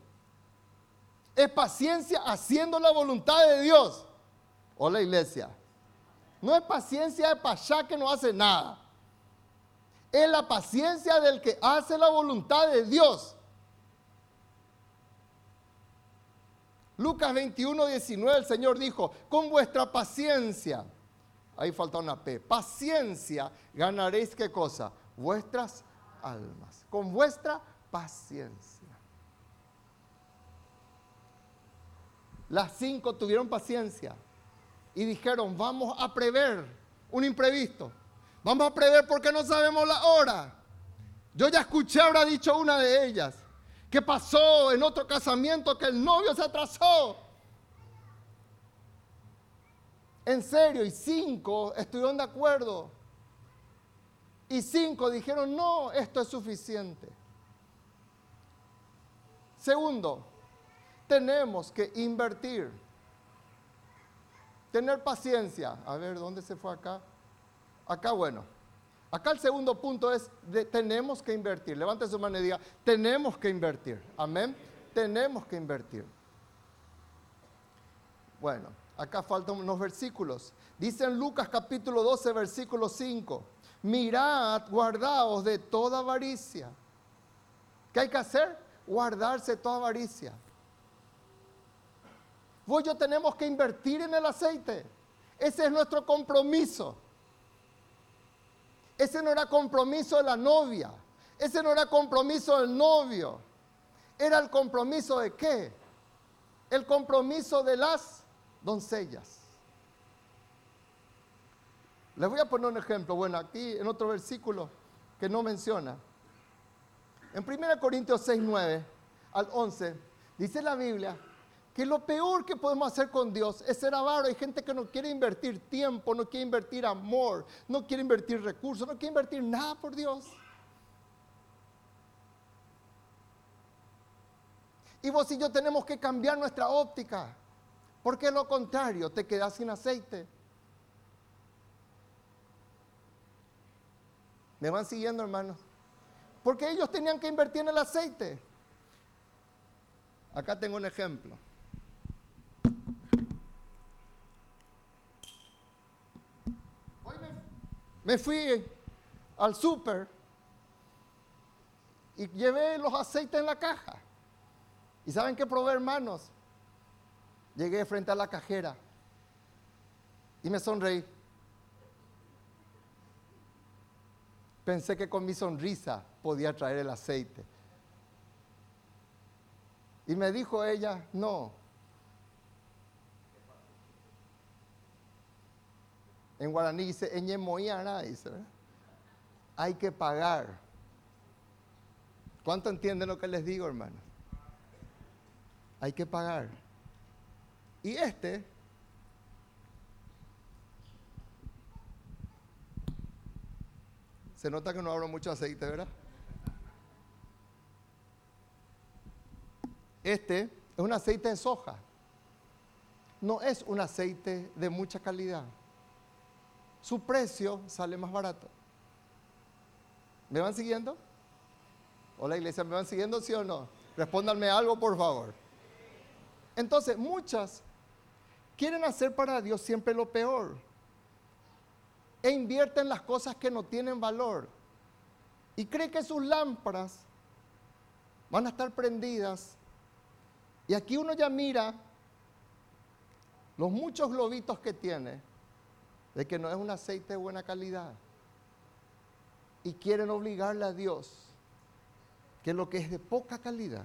Es paciencia haciendo la voluntad de Dios. Hola iglesia. No es paciencia de pachá que no hace nada. Es la paciencia del que hace la voluntad de Dios. Lucas 21, 19, el Señor dijo, con vuestra paciencia, ahí falta una P, paciencia ganaréis qué cosa? Vuestras almas. Con vuestra paciencia. Las cinco tuvieron paciencia y dijeron, vamos a prever un imprevisto. Vamos a prever porque no sabemos la hora. Yo ya escuché, habrá dicho una de ellas, que pasó en otro casamiento que el novio se atrasó. En serio, y cinco estuvieron de acuerdo. Y cinco dijeron, no, esto es suficiente. Segundo, tenemos que invertir. Tener paciencia. A ver, ¿dónde se fue acá? Acá, bueno. Acá el segundo punto es, tenemos que invertir. Levante su mano y diga, tenemos que invertir. Amén. Tenemos que invertir. Bueno, acá faltan unos versículos. Dice en Lucas capítulo 12, versículo 5. Mirad, guardaos de toda avaricia. ¿Qué hay que hacer? Guardarse toda avaricia. Vos y yo tenemos que invertir en el aceite. Ese es nuestro compromiso. Ese no era compromiso de la novia. Ese no era compromiso del novio. Era el compromiso de qué? El compromiso de las doncellas. Les voy a poner un ejemplo. Bueno, aquí en otro versículo que no menciona. En 1 Corintios 6, 9 al 11, dice la Biblia que lo peor que podemos hacer con Dios es ser avaro. Hay gente que no quiere invertir tiempo, no quiere invertir amor, no quiere invertir recursos, no quiere invertir nada por Dios. Y vos y yo tenemos que cambiar nuestra óptica, porque lo contrario, te quedas sin aceite. ¿Me van siguiendo, hermanos? Porque ellos tenían que invertir en el aceite. Acá tengo un ejemplo. Me fui al súper y llevé los aceites en la caja. ¿Y saben qué probé, hermanos? Llegué frente a la cajera y me sonreí. Pensé que con mi sonrisa podía traer el aceite. Y me dijo ella, no, En guaraní dice, dice, hay que pagar. ¿Cuánto entienden lo que les digo, hermanos? Hay que pagar. Y este se nota que no abro mucho aceite, ¿verdad? Este es un aceite de soja. No es un aceite de mucha calidad su precio sale más barato. ¿Me van siguiendo? Hola iglesia, ¿me van siguiendo sí o no? Respóndanme algo por favor. Entonces, muchas quieren hacer para Dios siempre lo peor. E invierten las cosas que no tienen valor. Y creen que sus lámparas van a estar prendidas. Y aquí uno ya mira los muchos globitos que tiene de que no es un aceite de buena calidad. Y quieren obligarle a Dios que lo que es de poca calidad,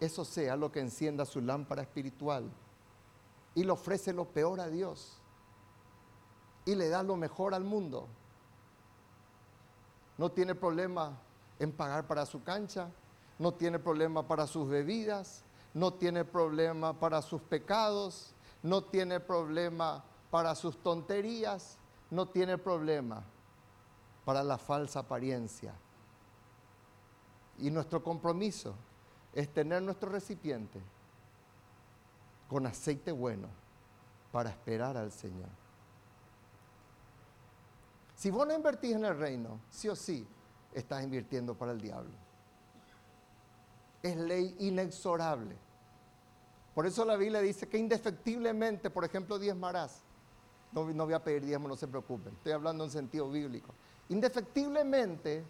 eso sea lo que encienda su lámpara espiritual. Y le ofrece lo peor a Dios. Y le da lo mejor al mundo. No tiene problema en pagar para su cancha, no tiene problema para sus bebidas, no tiene problema para sus pecados, no tiene problema para sus tonterías, no tiene problema para la falsa apariencia. Y nuestro compromiso es tener nuestro recipiente con aceite bueno para esperar al Señor. Si vos no invertís en el reino, sí o sí estás invirtiendo para el diablo. es ley inexorable. Por eso la Biblia dice que indefectiblemente, por ejemplo, diezmarás. No, no voy a pedir diezmo, no se preocupen. Estoy hablando en sentido bíblico. Indefectiblemente,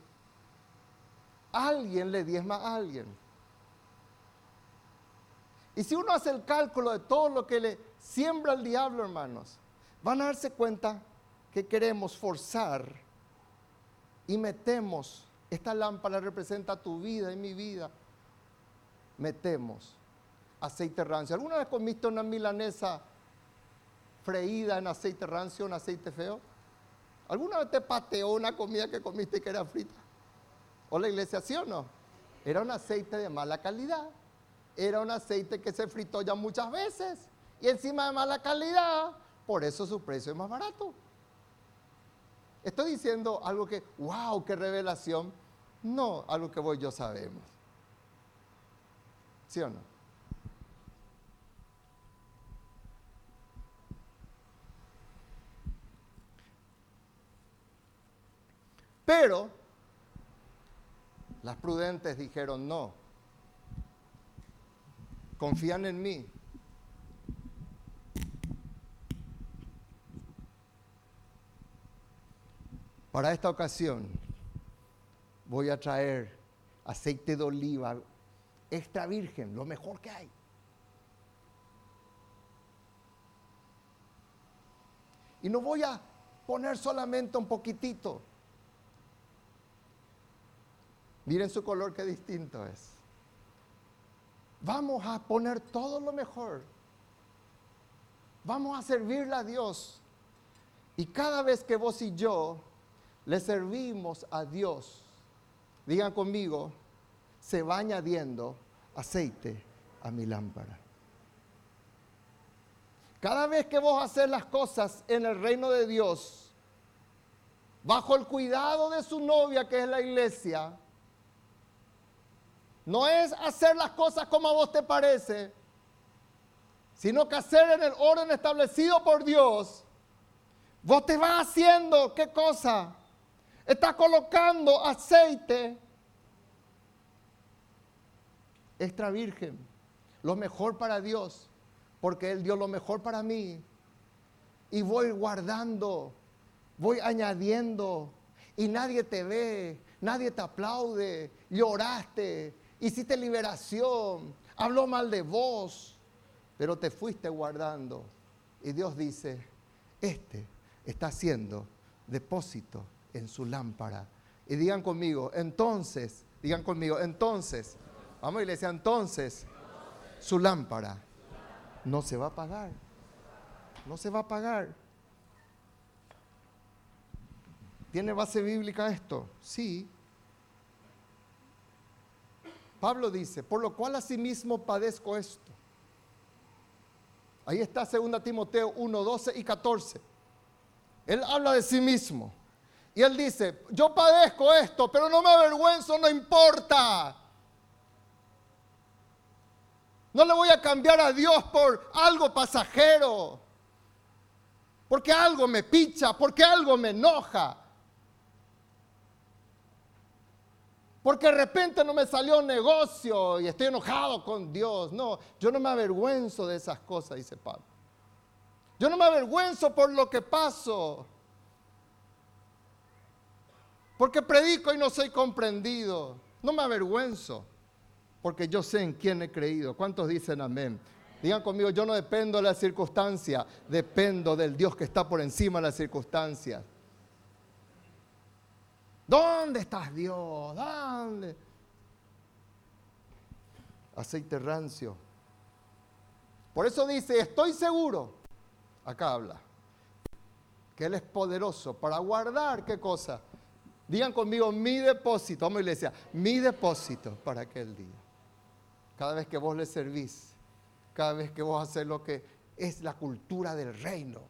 alguien le diezma a alguien. Y si uno hace el cálculo de todo lo que le siembra el diablo, hermanos, van a darse cuenta que queremos forzar y metemos, esta lámpara representa tu vida y mi vida, metemos aceite rancio. ¿Alguna vez comiste una milanesa freída en aceite rancio, un aceite feo? ¿Alguna vez te pateó una comida que comiste que era frita? ¿O la iglesia sí o no? Era un aceite de mala calidad. Era un aceite que se fritó ya muchas veces. Y encima de mala calidad, por eso su precio es más barato. Estoy diciendo algo que, wow, qué revelación. No, algo que vos y yo sabemos. ¿Sí o no? Pero las prudentes dijeron no. Confían en mí. Para esta ocasión voy a traer aceite de oliva extra virgen, lo mejor que hay. Y no voy a poner solamente un poquitito. Miren su color, qué distinto es. Vamos a poner todo lo mejor. Vamos a servirle a Dios. Y cada vez que vos y yo le servimos a Dios, digan conmigo, se va añadiendo aceite a mi lámpara. Cada vez que vos haces las cosas en el reino de Dios, bajo el cuidado de su novia que es la iglesia, no es hacer las cosas como a vos te parece, sino que hacer en el orden establecido por Dios. Vos te vas haciendo, ¿qué cosa? Estás colocando aceite extra virgen, lo mejor para Dios, porque Él dio lo mejor para mí. Y voy guardando, voy añadiendo, y nadie te ve, nadie te aplaude, lloraste, hiciste liberación, habló mal de vos, pero te fuiste guardando. Y Dios dice, este está haciendo depósito en su lámpara. Y digan conmigo, entonces, digan conmigo, entonces, vamos iglesia, entonces, su lámpara no se va a apagar. No se va a apagar. ¿Tiene base bíblica esto? Sí. Pablo dice, por lo cual asimismo padezco esto. Ahí está 2 Timoteo 1, 12 y 14. Él habla de sí mismo. Y él dice, yo padezco esto, pero no me avergüenzo, no importa. No le voy a cambiar a Dios por algo pasajero. Porque algo me picha, porque algo me enoja. Porque de repente no me salió negocio y estoy enojado con Dios. No, yo no me avergüenzo de esas cosas, dice Pablo. Yo no me avergüenzo por lo que paso. Porque predico y no soy comprendido. No me avergüenzo. Porque yo sé en quién he creído. ¿Cuántos dicen amén? Digan conmigo, yo no dependo de las circunstancias, dependo del Dios que está por encima de las circunstancias. ¿Dónde estás Dios? ¿Dónde? Aceite rancio. Por eso dice, estoy seguro, acá habla, que Él es poderoso para guardar, ¿qué cosa? Digan conmigo, mi depósito, vamos iglesia, mi depósito para aquel día. Cada vez que vos le servís, cada vez que vos haces lo que es la cultura del reino,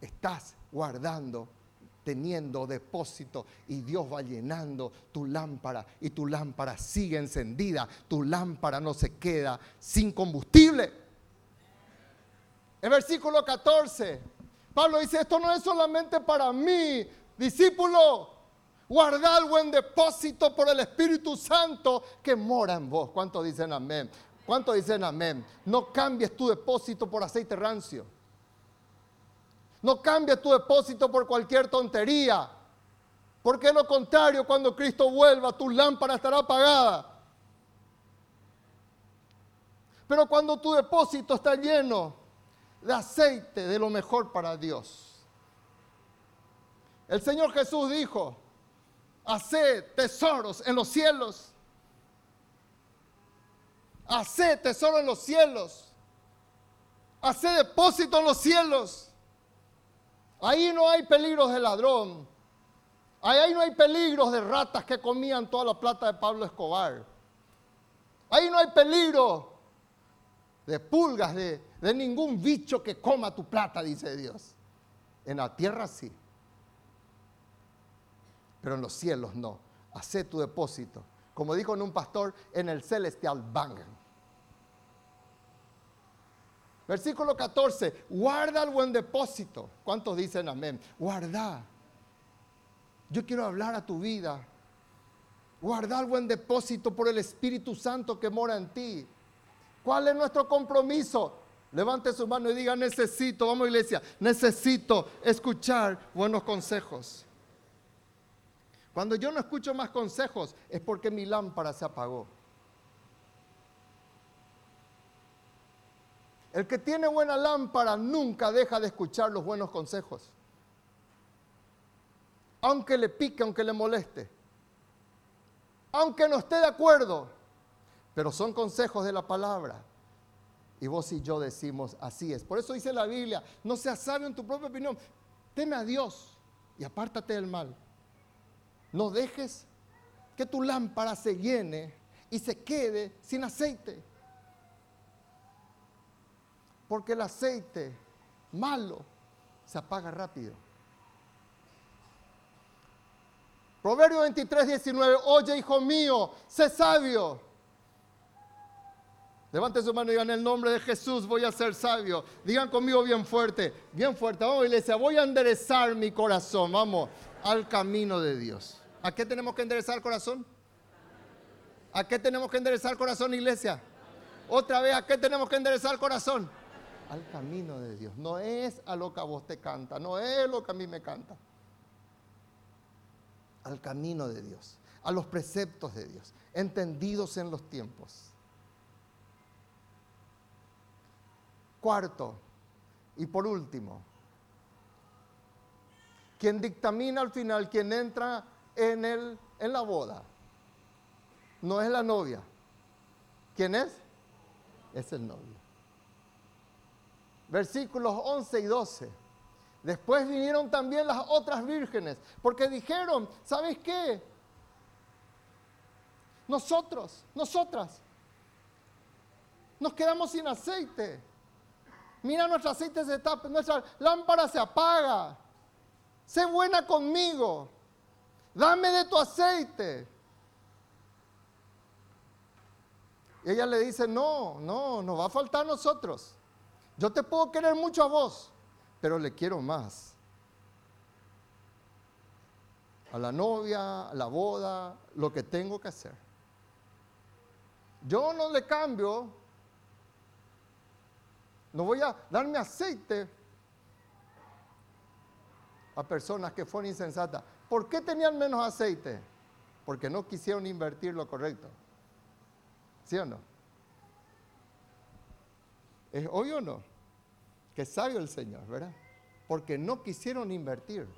estás guardando teniendo depósito y Dios va llenando tu lámpara y tu lámpara sigue encendida, tu lámpara no se queda sin combustible. El versículo 14, Pablo dice, esto no es solamente para mí, discípulo, Guardad buen depósito por el Espíritu Santo que mora en vos. ¿Cuántos dicen amén? ¿Cuántos dicen amén? No cambies tu depósito por aceite rancio. No cambies tu depósito por cualquier tontería. Porque lo contrario, cuando Cristo vuelva, tu lámpara estará apagada. Pero cuando tu depósito está lleno de aceite, de lo mejor para Dios. El Señor Jesús dijo, haced tesoros en los cielos. Haced tesoro en los cielos. Haced depósito en los cielos. Ahí no hay peligros de ladrón. Ahí no hay peligros de ratas que comían toda la plata de Pablo Escobar. Ahí no hay peligro de pulgas, de, ningún bicho que coma tu plata, dice Dios. En la tierra sí, pero en los cielos no. Hacé tu depósito. Como dijo en un pastor, en el celestial bank. Versículo 14, guarda el buen depósito. ¿Cuántos dicen amén? Guarda. Yo quiero hablar a tu vida. Guarda el buen depósito por el Espíritu Santo que mora en ti. ¿Cuál es nuestro compromiso? Levante su mano y diga, necesito, vamos iglesia, necesito escuchar buenos consejos. Cuando yo no escucho más consejos es porque mi lámpara se apagó. El que tiene buena lámpara nunca deja de escuchar los buenos consejos. Aunque le pique, aunque le moleste. Aunque no esté de acuerdo. Pero son consejos de la palabra. Y vos y yo decimos, así es. Por eso dice la Biblia, no seas sabio en tu propia opinión. Teme a Dios y apártate del mal. No dejes que tu lámpara se llene y se quede sin aceite porque el aceite malo se apaga rápido. Proverbio 23, 19, oye hijo mío, sé sabio. Levante su mano y digan, en el nombre de Jesús voy a ser sabio. Digan conmigo bien fuerte, bien fuerte. Vamos iglesia, voy a enderezar mi corazón, vamos, al camino de Dios. ¿A qué tenemos que enderezar el corazón? ¿A qué tenemos que enderezar el corazón, iglesia? Otra vez, ¿a qué tenemos que enderezar el corazón? Al camino de Dios. No es a lo que a vos te canta, no es lo que a mí me canta. Al camino de Dios, a los preceptos de Dios, entendidos en los tiempos. Cuarto, y por último, quien dictamina al final, quien entra en, el, en la boda, no es la novia. ¿Quién es? Es el novio versículos 11 y 12. Después vinieron también las otras vírgenes, porque dijeron, ¿sabes qué? Nosotros, nosotras, nos quedamos sin aceite. Mira, nuestro aceite se tapa, nuestra lámpara se apaga. Sé buena conmigo. Dame de tu aceite. Y ella le dice, no, no, nos va a faltar a nosotros. Yo te puedo querer mucho a vos, pero le quiero más. A la novia, a la boda, lo que tengo que hacer. Yo no le cambio, no voy a darme aceite a personas que fueron insensatas. ¿Por qué tenían menos aceite? Porque no quisieron invertir lo correcto. ¿Sí o no? ¿Es obvio o no? Que sabio el Señor, ¿verdad? Porque no quisieron invertir.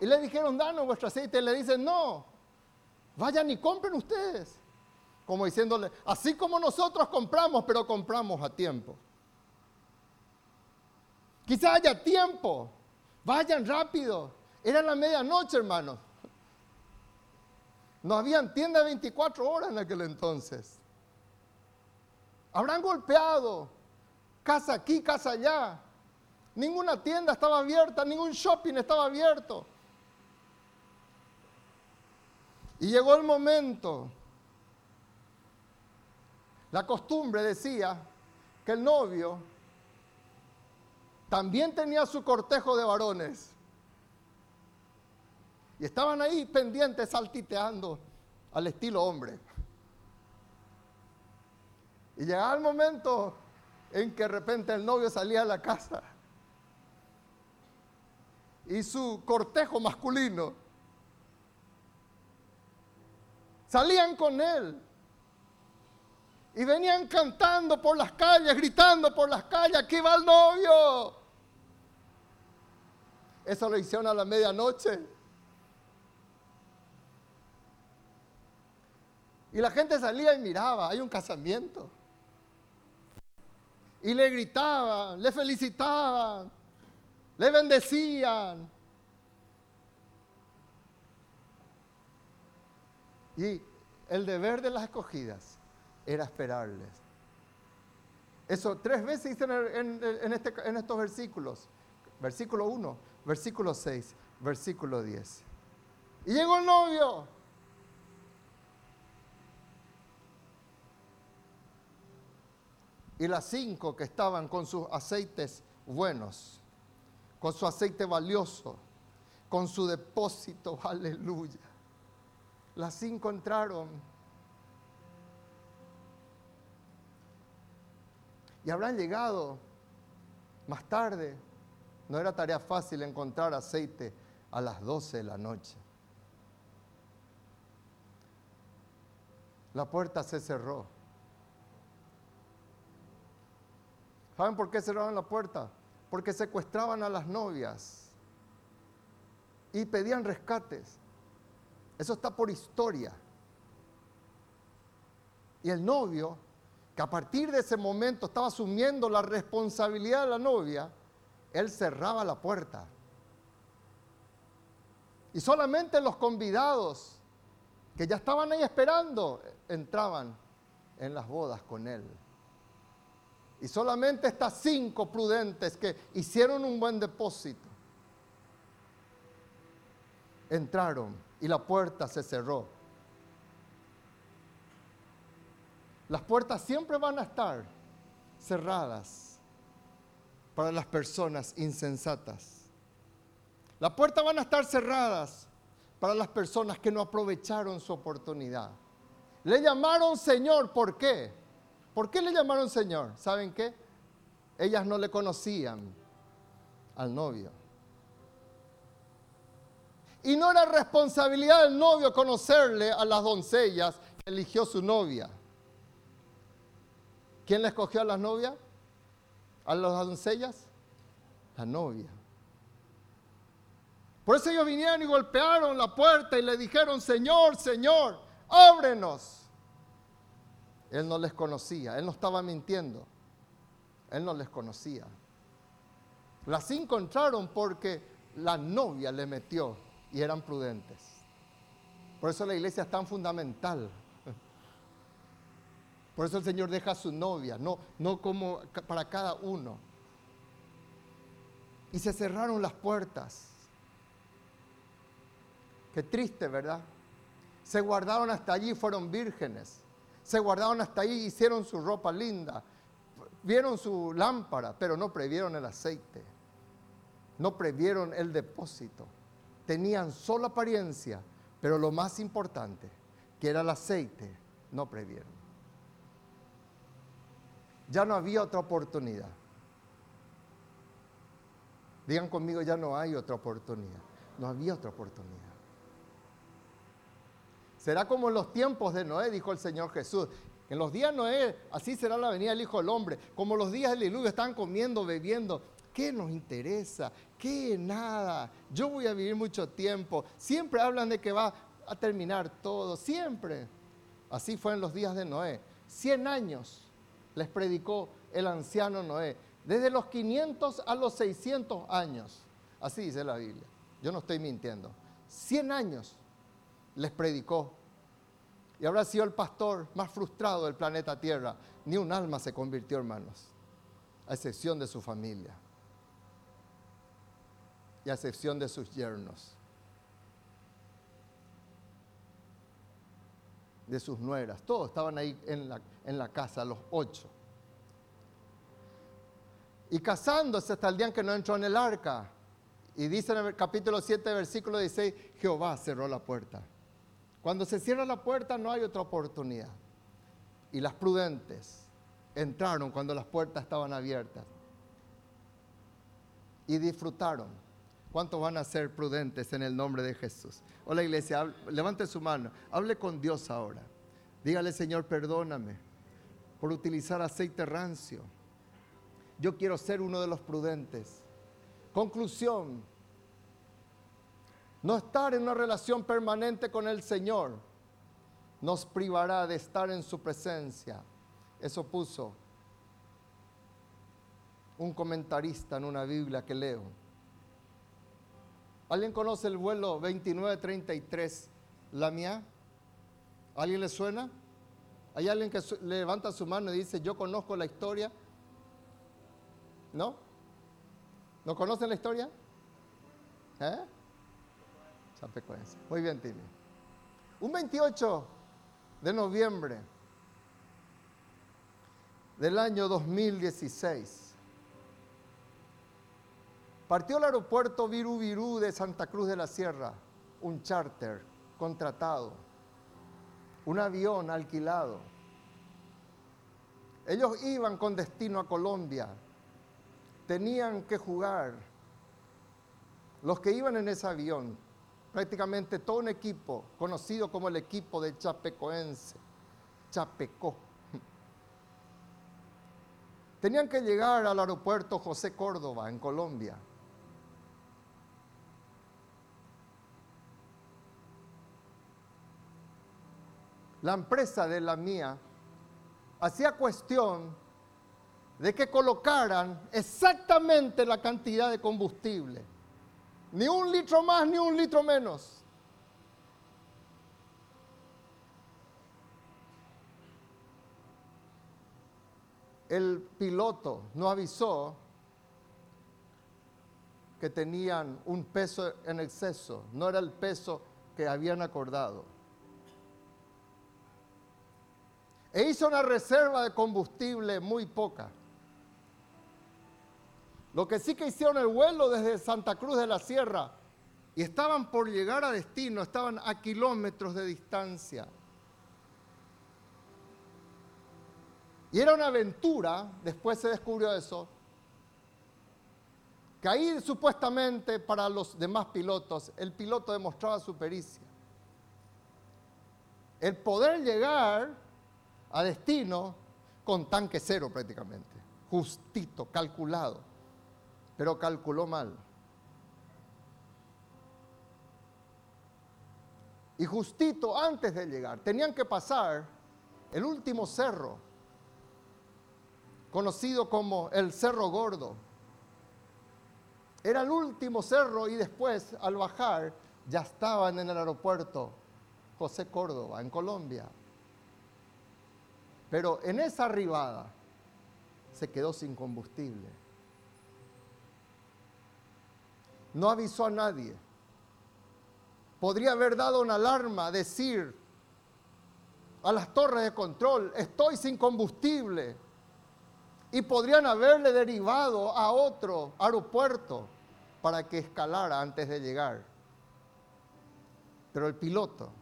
Y le dijeron, danos vuestro aceite. Y le dicen, no, vayan y compren ustedes. Como diciéndole, así como nosotros compramos, pero compramos a tiempo. Quizá haya tiempo. Vayan rápido. Era la medianoche, hermanos. No habían tienda 24 horas en aquel entonces. Habrán golpeado, casa aquí, casa allá. Ninguna tienda estaba abierta, ningún shopping estaba abierto. Y llegó el momento. La costumbre decía que el novio también tenía su cortejo de varones. Y estaban ahí pendientes, saltiteando al estilo hombre. Y llegaba el momento en que de repente el novio salía a la casa y su cortejo masculino salían con él y venían cantando por las calles, gritando por las calles, aquí va el novio. Eso lo hicieron a la medianoche. Y la gente salía y miraba, hay un casamiento. Y le gritaban, le felicitaban, le bendecían. Y el deber de las escogidas era esperarles. Eso tres veces dicen en, este, en estos versículos. Versículo 1, versículo 6, versículo 10. Y llegó el novio. Y las cinco que estaban con sus aceites buenos, con su aceite valioso, con su depósito, aleluya. Las cinco entraron y habrán llegado más tarde. No era tarea fácil encontrar aceite a las 12 de la noche. La puerta se cerró. ¿Saben por qué cerraron la puerta? Porque secuestraban a las novias y pedían rescates. Eso está por historia. Y el novio que a partir de ese momento estaba asumiendo la responsabilidad de la novia, él cerraba la puerta. Y solamente los convidados que ya estaban ahí esperando entraban en las bodas con él. Y solamente estas cinco prudentes que hicieron un buen depósito entraron y la puerta se cerró. Las puertas siempre van a estar cerradas para las personas insensatas. Las puertas van a estar cerradas para las personas que no aprovecharon su oportunidad. Le llamaron Señor, ¿por qué? ¿Por qué le llamaron Señor? ¿Saben qué? Ellas no le conocían al novio. Y no era responsabilidad del novio conocerle a las doncellas que eligió su novia. ¿Quién le escogió a las novias? ¿A las doncellas? La novia. Por eso ellos vinieron y golpearon la puerta y le dijeron, Señor, Señor, ábrenos. Él no les conocía, él no estaba mintiendo, él no les conocía. Las cinco entraron porque la novia le metió y eran prudentes. Por eso la iglesia es tan fundamental. Por eso el Señor deja a su novia, no, no como para cada uno. Y se cerraron las puertas. Qué triste, ¿verdad? Se guardaron hasta allí, fueron vírgenes. Se guardaron hasta allí, hicieron su ropa linda. Vieron su lámpara, pero no previeron el aceite. No previeron el depósito. Tenían solo apariencia, pero lo más importante, que era el aceite, no previeron. Ya no había otra oportunidad. Digan conmigo, ya no hay otra oportunidad. No había otra oportunidad. Será como en los tiempos de Noé, dijo el Señor Jesús. En los días de Noé, así será la venida del Hijo del Hombre. Como los días del diluvio están comiendo, bebiendo. ¿Qué nos interesa? ¿Qué nada? Yo voy a vivir mucho tiempo. Siempre hablan de que va a terminar todo. Siempre. Así fue en los días de Noé. Cien años les predicó el anciano Noé, desde los 500 a los 600 años. Así dice la Biblia. Yo no estoy mintiendo. 100 años les predicó. Y habrá sido el pastor más frustrado del planeta Tierra. Ni un alma se convirtió, hermanos, a excepción de su familia y a excepción de sus yernos. de sus nueras. Todos estaban ahí en la, en la casa, los ocho. Y casándose hasta el día en que no entró en el arca. Y dice en el capítulo 7, versículo 16, Jehová cerró la puerta. Cuando se cierra la puerta no hay otra oportunidad. Y las prudentes entraron cuando las puertas estaban abiertas. Y disfrutaron. ¿Cuántos van a ser prudentes en el nombre de Jesús? Hola iglesia, levante su mano, hable con Dios ahora. Dígale, Señor, perdóname por utilizar aceite rancio. Yo quiero ser uno de los prudentes. Conclusión, no estar en una relación permanente con el Señor nos privará de estar en su presencia. Eso puso un comentarista en una Biblia que leo. ¿Alguien conoce el vuelo 2933, la mía? ¿Alguien le suena? ¿Hay alguien que levanta su mano y dice, yo conozco la historia? ¿No? ¿No conocen la historia? ¿Eh? Muy bien, Timmy. Un 28 de noviembre del año 2016, partió el aeropuerto Viru Virú de Santa Cruz de la Sierra, un charter contratado, un avión alquilado. Ellos iban con destino a Colombia, tenían que jugar. Los que iban en ese avión prácticamente todo un equipo conocido como el equipo de Chapecoense, Chapecó. Tenían que llegar al aeropuerto José Córdoba, en Colombia. La empresa de la mía hacía cuestión de que colocaran exactamente la cantidad de combustible ni un litro más, ni un litro menos. El piloto no avisó que tenían un peso en exceso, no era el peso que habían acordado. E hizo una reserva de combustible muy poca. Lo que sí que hicieron el vuelo desde Santa Cruz de la Sierra y estaban por llegar a destino, estaban a kilómetros de distancia. Y era una aventura, después se descubrió eso, que ahí supuestamente para los demás pilotos, el piloto demostraba su pericia. El poder llegar a destino con tanque cero prácticamente, justito, calculado pero calculó mal. Y justito antes de llegar, tenían que pasar el último cerro, conocido como el Cerro Gordo. Era el último cerro y después, al bajar, ya estaban en el aeropuerto José Córdoba, en Colombia. Pero en esa arribada se quedó sin combustible no avisó a nadie. Podría haber dado una alarma, decir a las torres de control, estoy sin combustible. Y podrían haberle derivado a otro aeropuerto para que escalara antes de llegar. Pero el piloto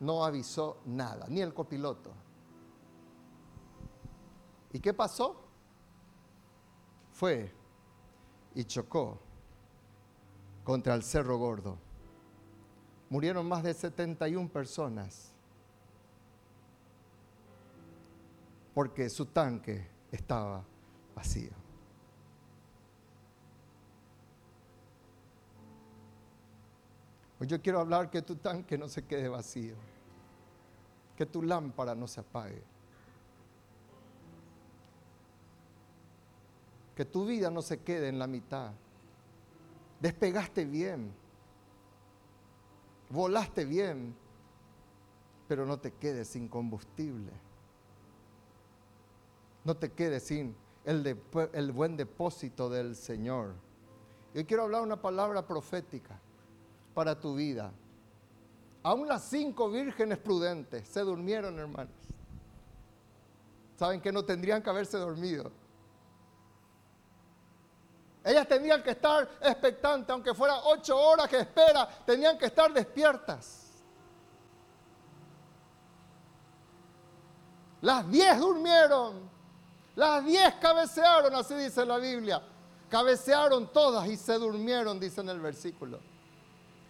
no avisó nada, ni el copiloto. ¿Y qué pasó? Fue y chocó contra el Cerro Gordo. Murieron más de 71 personas porque su tanque estaba vacío. Hoy yo quiero hablar que tu tanque no se quede vacío, que tu lámpara no se apague, que tu vida no se quede en la mitad despegaste bien, volaste bien, pero no te quedes sin combustible. No te quedes sin el, buen depósito del Señor. Yo quiero hablar una palabra profética para tu vida. Aún las cinco vírgenes prudentes se durmieron, hermanos. Saben que no tendrían que haberse dormido. Ellas tenían que estar expectantes, aunque fueran ocho horas que espera, tenían que estar despiertas. Las diez durmieron, las diez cabecearon, así dice la Biblia. Cabecearon todas y se durmieron, dice en el versículo.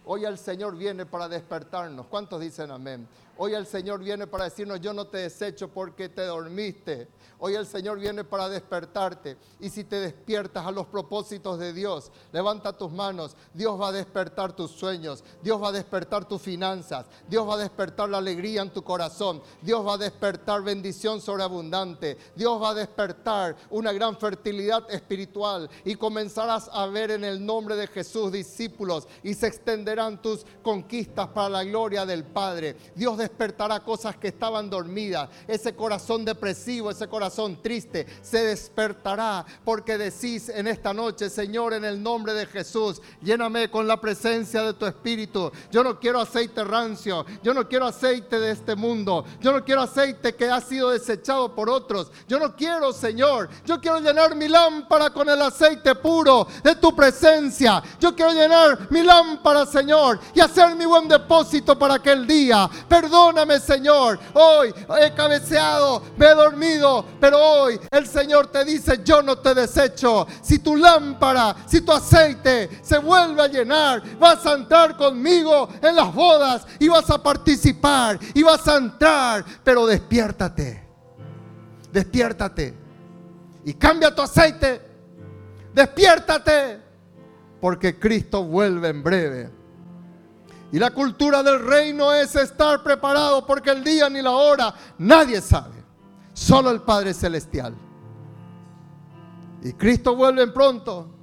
Hoy el Señor viene para despertarnos. ¿Cuántos dicen amén? Hoy el Señor viene para decirnos, yo no te desecho porque te dormiste. Hoy el Señor viene para despertarte. Y si te despiertas a los propósitos de Dios, levanta tus manos. Dios va a despertar tus sueños. Dios va a despertar tus finanzas. Dios va a despertar la alegría en tu corazón. Dios va a despertar bendición sobreabundante. Dios va a despertar una gran fertilidad espiritual. Y comenzarás a ver en el nombre de Jesús discípulos. Y se extenderán tus conquistas para la gloria del Padre. Dios despertará cosas que estaban dormidas. Ese corazón depresivo, ese corazón triste, se despertará porque decís en esta noche, Señor, en el nombre de Jesús, lléname con la presencia de tu Espíritu. Yo no quiero aceite rancio, yo no quiero aceite de este mundo, yo no quiero aceite que ha sido desechado por otros. Yo no quiero, Señor, yo quiero llenar mi lámpara con el aceite puro de tu presencia. Yo quiero llenar mi lámpara, Señor, y hacer mi buen depósito para aquel día. Perdóname, Señor. Hoy he cabeceado, me he dormido, pero hoy el Señor te dice, yo no te desecho. Si tu lámpara, si tu aceite se vuelve a llenar, vas a entrar conmigo en las bodas y vas a participar y vas a entrar. Pero despiértate, despiértate y cambia tu aceite. Despiértate porque Cristo vuelve en breve. Y la cultura del reino es estar preparado porque el día ni la hora nadie sabe. Solo el Padre Celestial. Y Cristo vuelve pronto.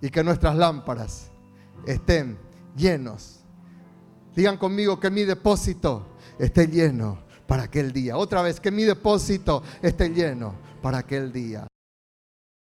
Y que nuestras lámparas estén llenos. Digan conmigo que mi depósito esté lleno para aquel día. Otra vez, que mi depósito esté lleno para aquel día.